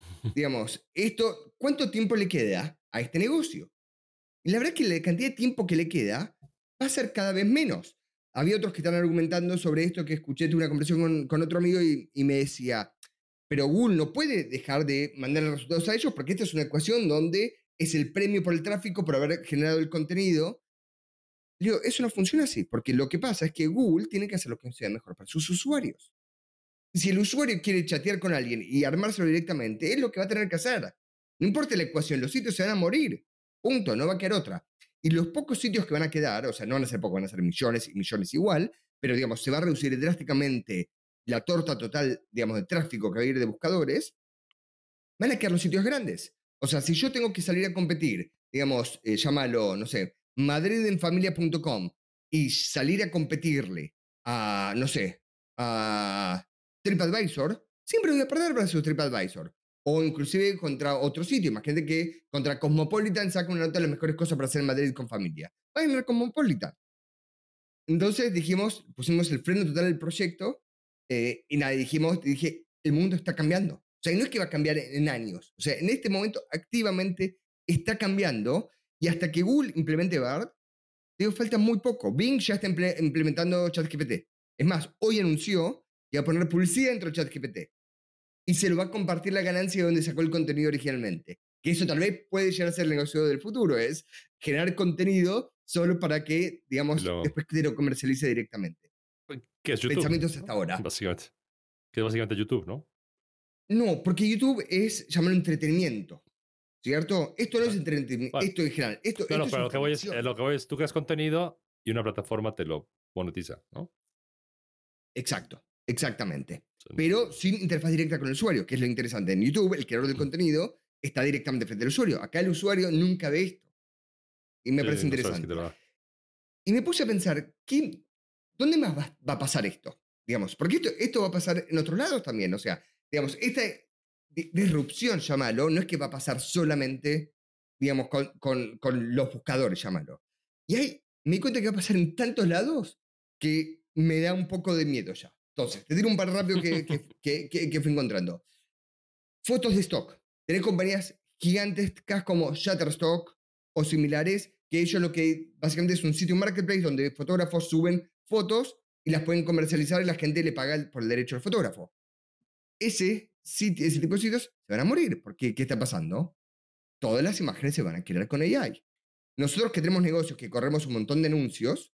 Digamos, esto, ¿cuánto tiempo le queda a este negocio? Y la verdad es que la cantidad de tiempo que le queda va a ser cada vez menos. Había otros que están argumentando sobre esto que escuché tuve una conversación con, otro amigo y, y, me decía, pero Google no puede dejar de mandar los resultados a ellos porque esta es una ecuación donde es el premio por el tráfico por haber generado el contenido Digo, eso no funciona así, porque lo que pasa es que Google tiene que hacer lo que sea mejor para sus usuarios. Si el usuario quiere chatear con alguien y armárselo directamente, es lo que va a tener que hacer. No importa la ecuación, los sitios se van a morir. Punto, no va a quedar otra. y los pocos sitios que van a quedar, o sea, no van a ser pocos, van a ser millones y millones igual, pero digamos, se va a reducir drásticamente la torta total, digamos, de tráfico que va a ir de buscadores, van a quedar los sitios grandes. O sea, si yo tengo que salir a competir, digamos, eh, llámalo, no sé, madridenfamilia.com y salir a competirle a, no sé, a TripAdvisor, siempre voy a perder versus TripAdvisor. O inclusive contra otro sitio. Imagínate que contra Cosmopolitan saca una nota de las mejores cosas para hacer en Madrid con familia. Vayan a Cosmopolitan. Entonces dijimos, pusimos el freno total del proyecto eh, y nada, dijimos, dije, el mundo está cambiando. O sea, no es que va a cambiar en, años. O sea, en este momento activamente está cambiando y hasta que Google implemente BART, digo, falta muy poco. Bing ya está implementando ChatGPT. Es más, hoy anunció que va a poner publicidad dentro de ChatGPT y se lo va a compartir la ganancia de donde sacó el contenido originalmente. Que eso tal vez puede llegar a ser el negocio del futuro, es generar contenido solo para que, digamos, después que lo comercialice directamente. ¿Qué es YouTube? Pensamientos hasta ahora. Básicamente. Que es básicamente YouTube, ¿no? No, porque YouTube es llamarlo entretenimiento. ¿Cierto? Esto no es entretenimiento, esto en general. Esto, no, no, pero lo que, voy es, eh, lo que voy es, tú creas contenido y una plataforma te lo monetiza, ¿no? Exacto, exactamente. Pero sin interfaz directa con el usuario, que es lo interesante. En YouTube, el creador del contenido está directamente frente al usuario. Acá el usuario nunca ve esto. Y me parece interesante. y me puse a pensar, ¿qué, ¿dónde más va, a pasar esto? Digamos, porque esto, esto va a pasar en otros lados también. O sea, digamos, esta disrupción, llámalo, no es que va a pasar solamente, digamos, con, con, con los buscadores, llámalo. Y ahí me di cuenta que va a pasar en tantos lados que me da un poco de miedo ya. Entonces, te digo un par rápido que, que, que, que, fui encontrando. Fotos de stock. Tenés compañías gigantescas como Shutterstock o similares, que ellos lo que básicamente es un sitio marketplace donde fotógrafos suben fotos y las pueden comercializar y la gente le paga por el derecho al fotógrafo. Ese, ese tipo de sitios se van a morir. porque ¿qué está pasando? Todas las imágenes se van a crear con AI. Nosotros que tenemos negocios, que corremos un montón de anuncios,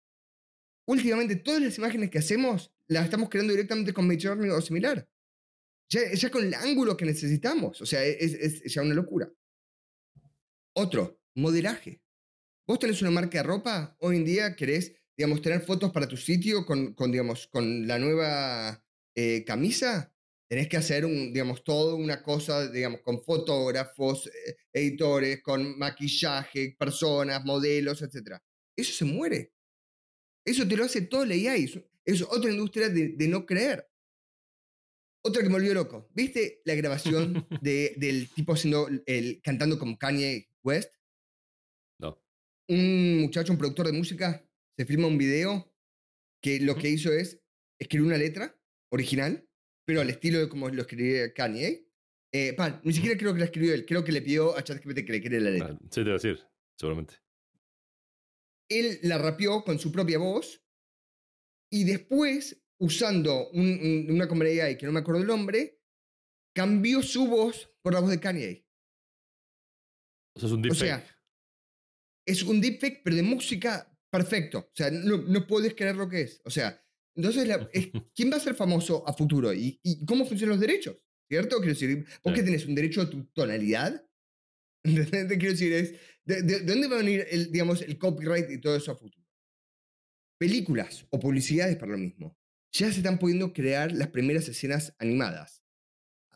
últimamente todas las imágenes que hacemos las estamos creando directamente con Midjourney o similar. Ya, ya, con el ángulo que necesitamos. O sea, es, es, ya una locura. Otro, modelaje. Vos tenés una marca de ropa, hoy en día querés, digamos, tener fotos para tu sitio con, con digamos, con la nueva eh, camisa. Tenés que hacer, un, digamos, todo una cosa, digamos, con fotógrafos, eh, editores, con maquillaje, personas, modelos, etc. Eso se muere. Eso te lo hace todo la AI. Es otra industria de, no creer. Otra que me volvió loco. ¿Viste la grabación de, del tipo haciendo el, cantando como Kanye West? No. Un muchacho, un productor de música, se filma un video que lo que hizo es escribir una letra original, pero al estilo de como lo escribía Kanye. Eh, ni siquiera creo que la escribió él, creo que le pidió a ChatGPT que le cree la letra. Ah, sí, te decir, seguramente. Él la rapeó con su propia voz y después, usando una comedia que no me acuerdo el nombre, cambió su voz por la voz de Kanye. O sea, es un deepfake. O sea, es un deepfake, pero de música perfecto. O sea, no, no puedes creer lo que es. O sea, entonces, ¿quién va a ser famoso a futuro? ¿Y, cómo funcionan los derechos? ¿Cierto? Quiero decir, ¿por qué tienes un derecho a tu tonalidad? Quiero decir, es, de, de, dónde va a venir el, digamos, el copyright y todo eso a futuro? películas o publicidades para lo mismo. Ya se están pudiendo crear las primeras escenas animadas.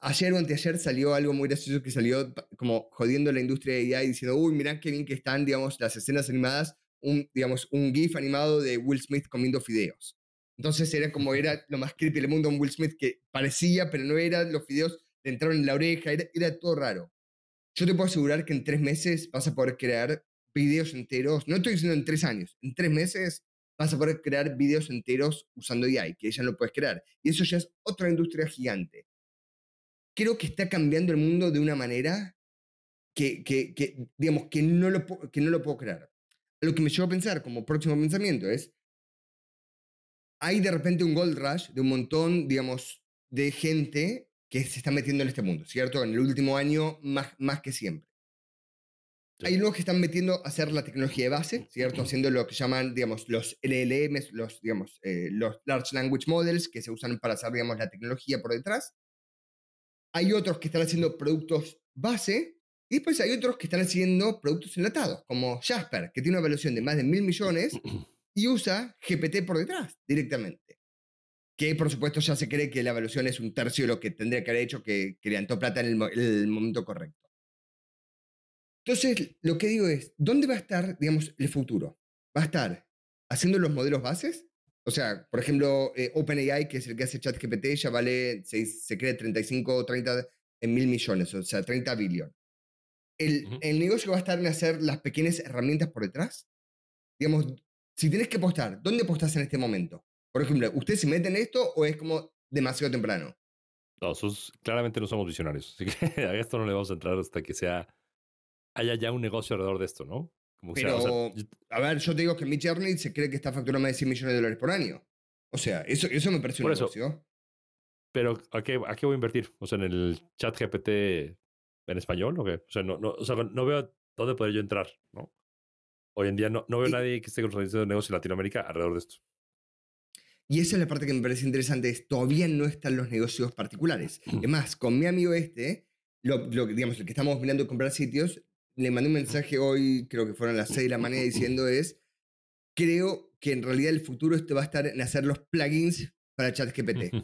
Ayer o anteayer salió algo muy gracioso que salió como jodiendo la industria de AI diciendo, uy, mirá qué bien que están, digamos, las escenas animadas, un, digamos, un GIF animado de Will Smith comiendo fideos. Entonces era como era lo más creepy del mundo un Will Smith que parecía, pero no era, los fideos le entraron en la oreja, era, era todo raro. Yo te puedo asegurar que en tres meses vas a poder crear videos enteros, no estoy diciendo en tres años, en tres meses vas a poder crear videos enteros usando AI, que ya lo puedes crear. Y eso ya es otra industria gigante. Creo que está cambiando el mundo de una manera que, que, digamos, que no, lo, que no lo puedo crear. Lo que me lleva a pensar como próximo pensamiento es, hay de repente un gold rush de un montón, digamos, de gente que se está metiendo en este mundo, ¿cierto? En el último año más, más que siempre. Hay unos que están metiendo a hacer la tecnología de base, ¿cierto? Haciendo lo que llaman, digamos, los LLMs, los, digamos, eh, los Large Language Models, que se usan para hacer, digamos, la tecnología por detrás. Hay otros que están haciendo productos base Y después hay otros que están haciendo productos enlatados, como Jasper, que tiene una evaluación de más de mil millones y usa GPT por detrás directamente. Que por supuesto ya se cree que la evaluación es un tercio de lo que tendría que haber hecho, que, que levantó plata en el, el momento correcto. Entonces, lo que digo es, ¿dónde va a estar, digamos, el futuro? ¿Va a estar haciendo los modelos bases? O sea, por ejemplo, eh, OpenAI, que es el que hace ChatGPT, ya vale, se, se cree 35 o 30 en mil millones, o sea, 30 billones. El, el, negocio va a estar en hacer las pequeñas herramientas por detrás. Digamos, si tienes que apostar, ¿dónde apostas en este momento? Por ejemplo, ¿usted se mete en esto o es como demasiado temprano? No, claramente no somos visionarios, así que a esto no le vamos a entrar hasta que sea haya ya un negocio alrededor de esto, ¿no? Pero, a ver, yo te digo que mi Journey se cree que está facturando más de 100 millones de dólares por año. O sea, eso, eso me parece un negocio. pero, ¿a qué, ¿a qué voy a invertir? O sea, en el chat GPT en español, ¿o qué? O sea, no, no, o sea, no veo dónde podría yo entrar, ¿no? Hoy en día no, no veo a nadie que esté construyendo de negocio en Latinoamérica alrededor de esto. Y esa es la parte que me parece interesante, es todavía no están los negocios particulares. Es más, con mi amigo este, lo, lo, digamos, el que estamos mirando comprar sitios, le mandé un mensaje hoy, creo que fueron las 6 de la mañana, diciendo es, creo que en realidad el futuro este va a estar en hacer los plugins para ChatGPT.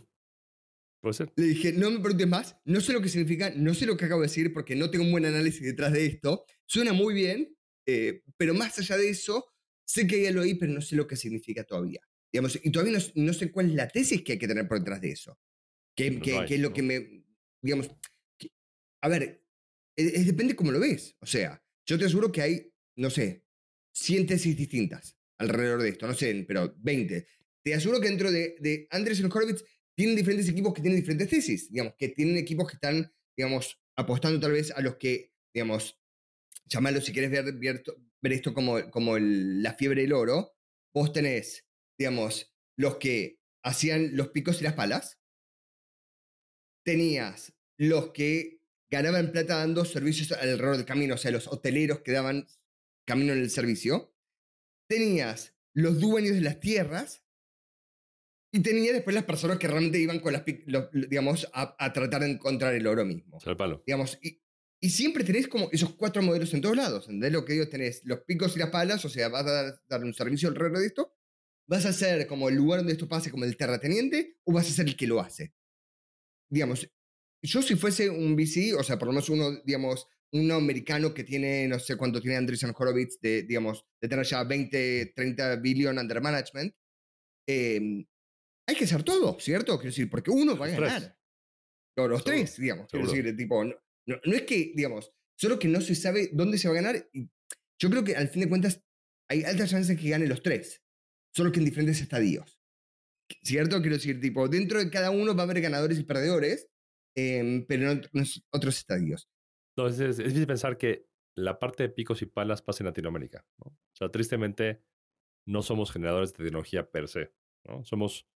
Puede ser. Le dije, no me preguntes más, no sé lo que significa, no sé lo que acabo de decir porque no tengo un buen análisis detrás de esto. Suena muy bien, eh, pero más allá de eso, sé que ya lo oí, pero no sé lo que significa todavía. Digamos, y todavía no, no sé cuál es la tesis que hay que tener por detrás de eso. Que, que, es lo que me, digamos, a ver, es, depende cómo lo ves. O sea, yo te aseguro que hay, no sé, 100 tesis distintas alrededor de esto, no sé, pero 20. Te aseguro que dentro de, de Andrés y Horowitz tienen diferentes equipos que tienen diferentes tesis, digamos, que tienen equipos que están, digamos, apostando tal vez a los que, digamos, llamarlo si quieres ver, ver, esto como, como la fiebre del oro, vos tenés, digamos, los que hacían los picos y las palas, tenías los que ganaban plata dando servicios alrededor del camino, o sea, los hoteleros que daban camino en el servicio. Tenías los dueños de las tierras y tenías después las personas que realmente iban con las, digamos, a, tratar de encontrar el oro mismo. El palo. Digamos, y, y, siempre tenés como esos cuatro modelos en todos lados. ¿Entendés lo que digo? Tenés los picos y las palas, o sea, vas a dar, dar un servicio alrededor de esto. ¿Vas a ser como el lugar donde esto pase como el terrateniente o vas a ser el que lo hace? Digamos, yo si fuese un VC, o sea, por lo menos uno, digamos, uno americano que tiene, no sé cuánto tiene Andreessen Horowitz, de, digamos, de tener ya 20, 30 billion under management, em, hay que hacer todo, ¿cierto? Quiero decir, porque uno va a ganar. O los tres, digamos. Quiero decir, tipo, no, no, es que, digamos, solo que no se sabe dónde se va a ganar. Yo creo que al fin de cuentas hay altas chances que gane los tres, solo que en diferentes estadios. ¿Cierto? Quiero decir, tipo, dentro de cada uno va a haber ganadores y perdedores, Em, pero en otros estadios. Entonces, es difícil pensar que la parte de picos y palas pasa en Latinoamérica. ¿no? O sea, tristemente, no somos generadores de tecnología per se. ¿no? Somos,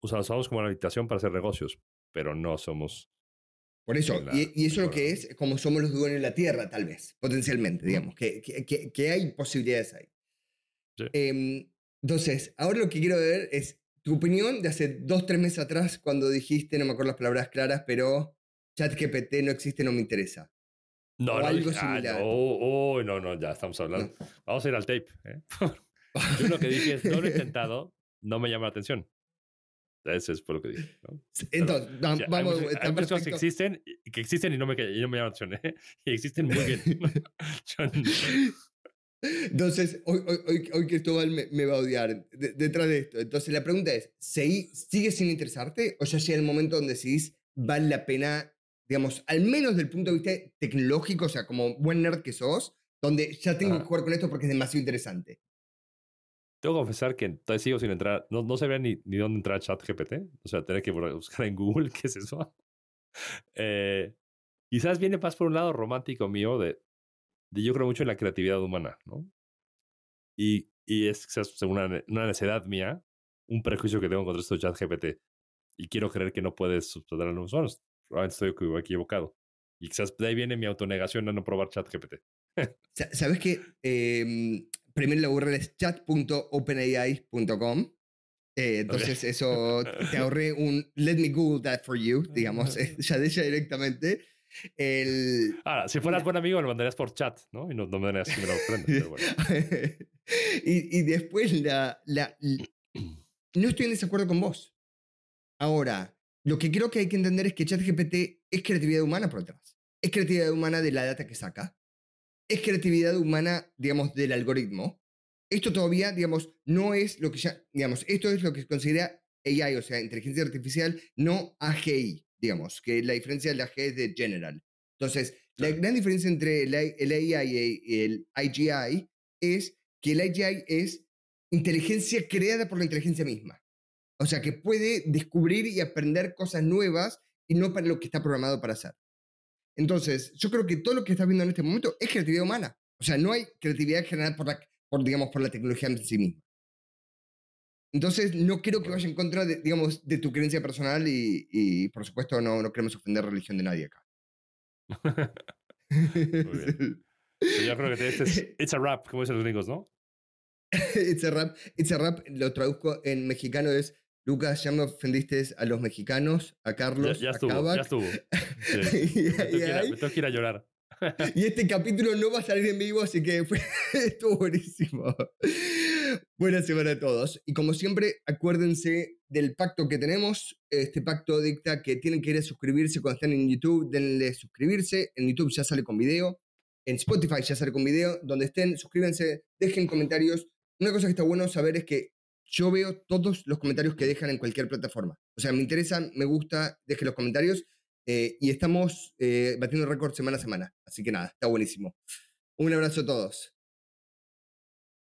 o sea, usamos como una habitación para hacer negocios, pero no somos. Por eso, y, eso es lo que es como somos los dueños de la tierra, tal vez, potencialmente, digamos, que, que, que, hay posibilidades ahí. Em, entonces, ahora lo que quiero ver es tu opinión de hace dos, tres meses atrás cuando dijiste, no me acuerdo las palabras claras, pero ChatGPT no existe, no me interesa. No, o no, algo similar. oh, no, no, ya estamos hablando. Vamos a ir al tape. ¿eh? Yo lo que dije es, no lo he intentado, no me llama la atención. Eso es por lo que dije. Entonces, vamos. Hay, hay muchas cosas que existen, que existen y no me, y no me atención. ¿eh? Y existen muy bien. Entonces, hoy, hoy, hoy Cristóbal me, me, va a odiar detrás de esto. Entonces, la pregunta es, ¿sigue sin interesarte o ya llega el momento donde decís, vale la pena, digamos, al menos del punto de vista tecnológico, o sea, como buen nerd que sos, donde ya tengo que jugar con esto porque es demasiado interesante? Tengo que confesar que todavía sigo sin entrar, no, no sabía ni, ni dónde entrar ChatGPT, o sea, tener que buscar en Google qué es eso. Eh, quizás viene más por un lado romántico mío de yo creo mucho en la creatividad humana, ¿no? Y, y es según una, una necesidad mía, un prejuicio que tengo contra esto de chat GPT. Y quiero creer que no puedes subtratar a los humanos. Probablemente estoy equivocado. Y quizás de ahí viene mi autonegación a no probar chat GPT. ¿Sabes qué? Eh, primero la URL es chat.openai.com. Eh, entonces eso te ahorré un let me google that for you, digamos, ya de ella directamente. El, Ahora, si fueras buen amigo, lo mandarías por chat, ¿no? Y no, no me darías que me lo prendas, pero bueno. y, y después la, la, No estoy en desacuerdo con vos. Ahora, lo que creo que hay que entender es que ChatGPT es creatividad humana por detrás. Es creatividad humana de la data que saca. Es creatividad humana, digamos, del algoritmo. Esto todavía, digamos, no es lo que ya, digamos, esto es lo que se considera AI, o sea, inteligencia artificial, no AGI, digamos, que la diferencia de la G es de general. Entonces, la gran diferencia entre el, AI y el IGI es que el IGI es inteligencia creada por la inteligencia misma. O sea, que puede descubrir y aprender cosas nuevas y no para lo que está programado para hacer. Entonces, yo creo que todo lo que estás viendo en este momento es creatividad humana. O sea, no hay creatividad generada por, la, por digamos, por la tecnología en sí misma. Entonces, no creo que vaya en contra, de, digamos, de tu creencia personal y, por supuesto, no, no queremos ofender religión de nadie acá. Muy bien. yo creo que este es It's a Rap, como dicen los gringos, ¿no? it's, a rap, it's a rap, lo traduzco en mexicano, es Lucas, ya me ofendiste a los mexicanos, a Carlos, ya, ya estuvo, Ya estuvo. me, tengo que ir a llorar. y este capítulo no va a salir en vivo, así que estuvo buenísimo. Buena semana a todos. Y como siempre, acuérdense del pacto que tenemos. Este pacto dicta que tienen que ir a suscribirse cuando estén en YouTube. Denle suscribirse. En YouTube ya sale con video. En Spotify ya sale con video. Donde estén, suscríbanse, dejen comentarios. Una cosa que está bueno saber es que yo veo todos los comentarios que dejan en cualquier plataforma. O sea, me interesa, me gusta, dejen los comentarios. Eh, y estamos eh, batiendo récord semana a semana. Así que nada, está buenísimo. Un abrazo a todos.